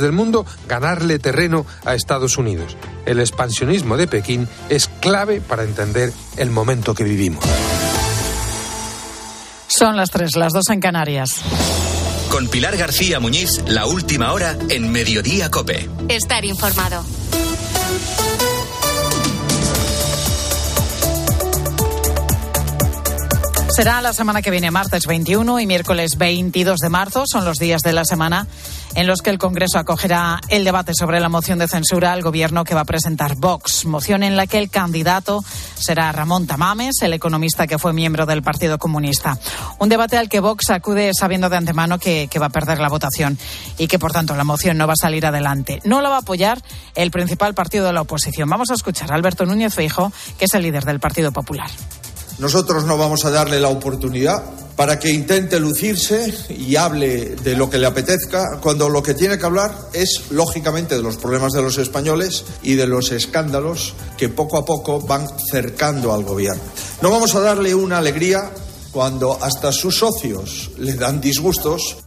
del mundo ganarle terreno a Estados Unidos. El expansionismo de Pekín es clave para entender el momento que vivimos. Son las tres, las dos en Canarias. Con Pilar García Muñiz, la última hora en Mediodía Cope. Estar informado. Será la semana que viene, martes 21 y miércoles 22 de marzo. Son los días de la semana en los que el Congreso acogerá el debate sobre la moción de censura al gobierno que va a presentar Vox. Moción en la que el candidato será Ramón Tamames, el economista que fue miembro del Partido Comunista. Un debate al que Vox acude sabiendo de antemano que, va a perder la votación y que, por tanto, la moción no va a salir adelante. No la va a apoyar el principal partido de la oposición. Vamos a escuchar a Alberto Núñez Feijo, que es el líder del Partido Popular. Nosotros no vamos a darle la oportunidad para que intente lucirse y hable de lo que le apetezca, cuando lo que tiene que hablar es, lógicamente, de los problemas de los españoles y de los escándalos que poco a poco van cercando al gobierno. No vamos a darle una alegría cuando hasta sus socios le dan disgustos.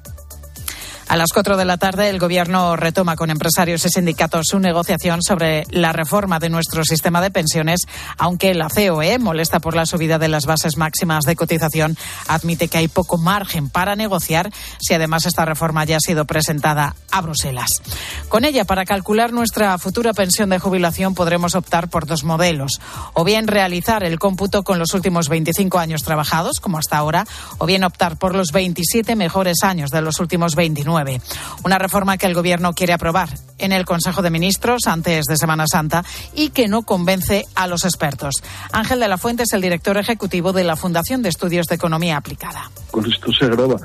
A las cuatro de la tarde, el Gobierno retoma con empresarios y sindicatos su negociación sobre la reforma de nuestro sistema de pensiones, aunque la COE, molesta por la subida de las bases máximas de cotización, admite que hay poco margen para negociar si además esta reforma ya ha sido presentada a Bruselas. Con ella, para calcular nuestra futura pensión de jubilación, podremos optar por dos modelos. O bien realizar el cómputo con los últimos 25 años trabajados, como hasta ahora, o bien optar por los 27 mejores años de los últimos 29. Una reforma que el Gobierno quiere aprobar en el Consejo de Ministros antes de Semana Santa y que no convence a los expertos. Ángel de la Fuente es el director ejecutivo de la Fundación de Estudios de Economía Aplicada. Con esto se agrava.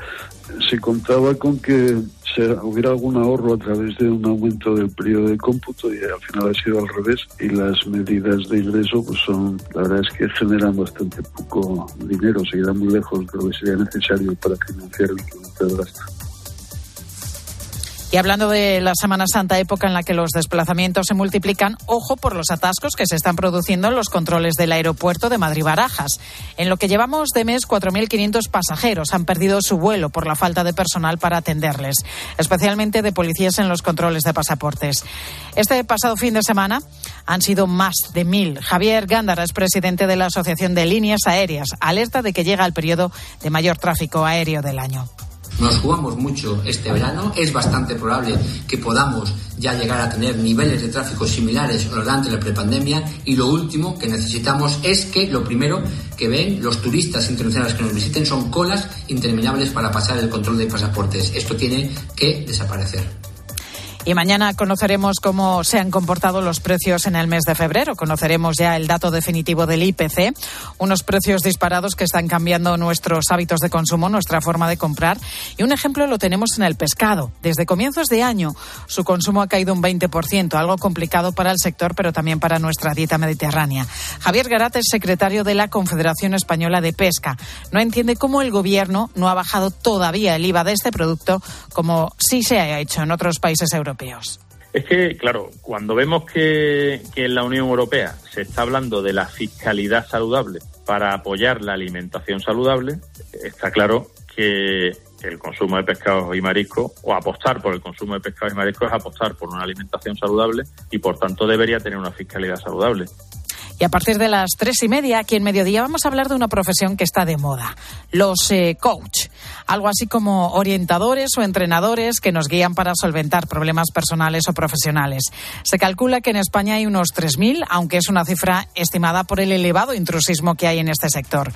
Se contaba con que se hubiera algún ahorro a través de un aumento del periodo de cómputo y al final ha sido al revés y las medidas de ingreso pues son la verdad es que generan bastante poco dinero, seguirán muy lejos de lo que sería necesario para financiar el de gasto. Y hablando de la Semana Santa, época en la que los desplazamientos se multiplican, ojo por los atascos que se están produciendo en los controles del aeropuerto de Madrid-Barajas. En lo que llevamos de mes, 4.500 pasajeros han perdido su vuelo por la falta de personal para atenderles, especialmente de policías en los controles de pasaportes. Este pasado fin de semana han sido más de mil. Javier Gándara es presidente de la Asociación de Líneas Aéreas, alerta de que llega el periodo de mayor tráfico aéreo del año. Nos jugamos mucho este verano. Es bastante probable que podamos ya llegar a tener niveles de tráfico similares a los de antes de la prepandemia. Y lo último que necesitamos es que lo primero que ven los turistas internacionales que nos visiten son colas interminables para pasar el control de pasaportes. Esto tiene que desaparecer. Y mañana conoceremos cómo se han comportado los precios en el mes de febrero. Conoceremos ya el dato definitivo del IPC, unos precios disparados que están cambiando nuestros hábitos de consumo, nuestra forma de comprar. Y un ejemplo lo tenemos en el pescado. Desde comienzos de año su consumo ha caído un 20%, algo complicado para el sector, pero también para nuestra dieta mediterránea. Javier Garat es secretario de la Confederación Española de Pesca. No entiende cómo el gobierno no ha bajado todavía el IVA de este producto como sí se ha hecho en otros países Es que, claro, cuando vemos que, que, en la Unión Europea se está hablando de la fiscalidad saludable para apoyar la alimentación saludable, está claro que el consumo de pescados y mariscos, o apostar por el consumo de pescados y mariscos es apostar por una alimentación saludable y por tanto debería tener una fiscalidad saludable. Y a partir de las tres y media, aquí en Mediodía, vamos a hablar de una profesión que está de moda, los eh, coach. Algo así como orientadores o entrenadores que nos guían para solventar problemas personales o profesionales. Se calcula que en España hay unos 3.000, aunque es una cifra estimada por el elevado intrusismo que hay en este sector.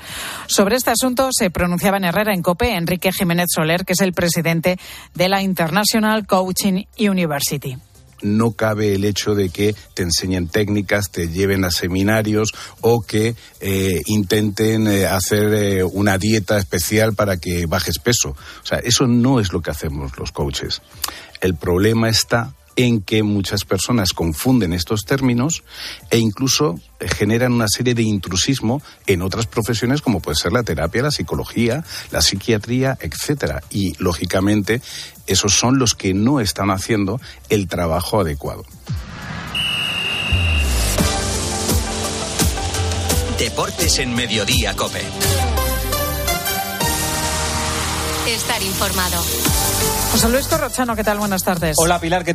Sobre este asunto se pronunciaba en Herrera en COPE Enrique Jiménez Soler, que es el presidente de la International Coaching University no cabe el hecho de que te enseñen técnicas, te lleven a seminarios o que eh, intenten eh, hacer eh, una dieta especial para que bajes peso. O sea, eso no es lo que hacemos los coaches. El problema está en que muchas personas confunden estos términos e incluso generan una serie de intrusismo en otras profesiones como puede ser la terapia, la psicología, la psiquiatría, etcétera. Y lógicamente esos son los que no están haciendo el trabajo adecuado. Deportes en Mediodía Cope. Estar informado. José Luis Corrochano, ¿qué tal? Buenas tardes. Hola Pilar, ¿qué tal?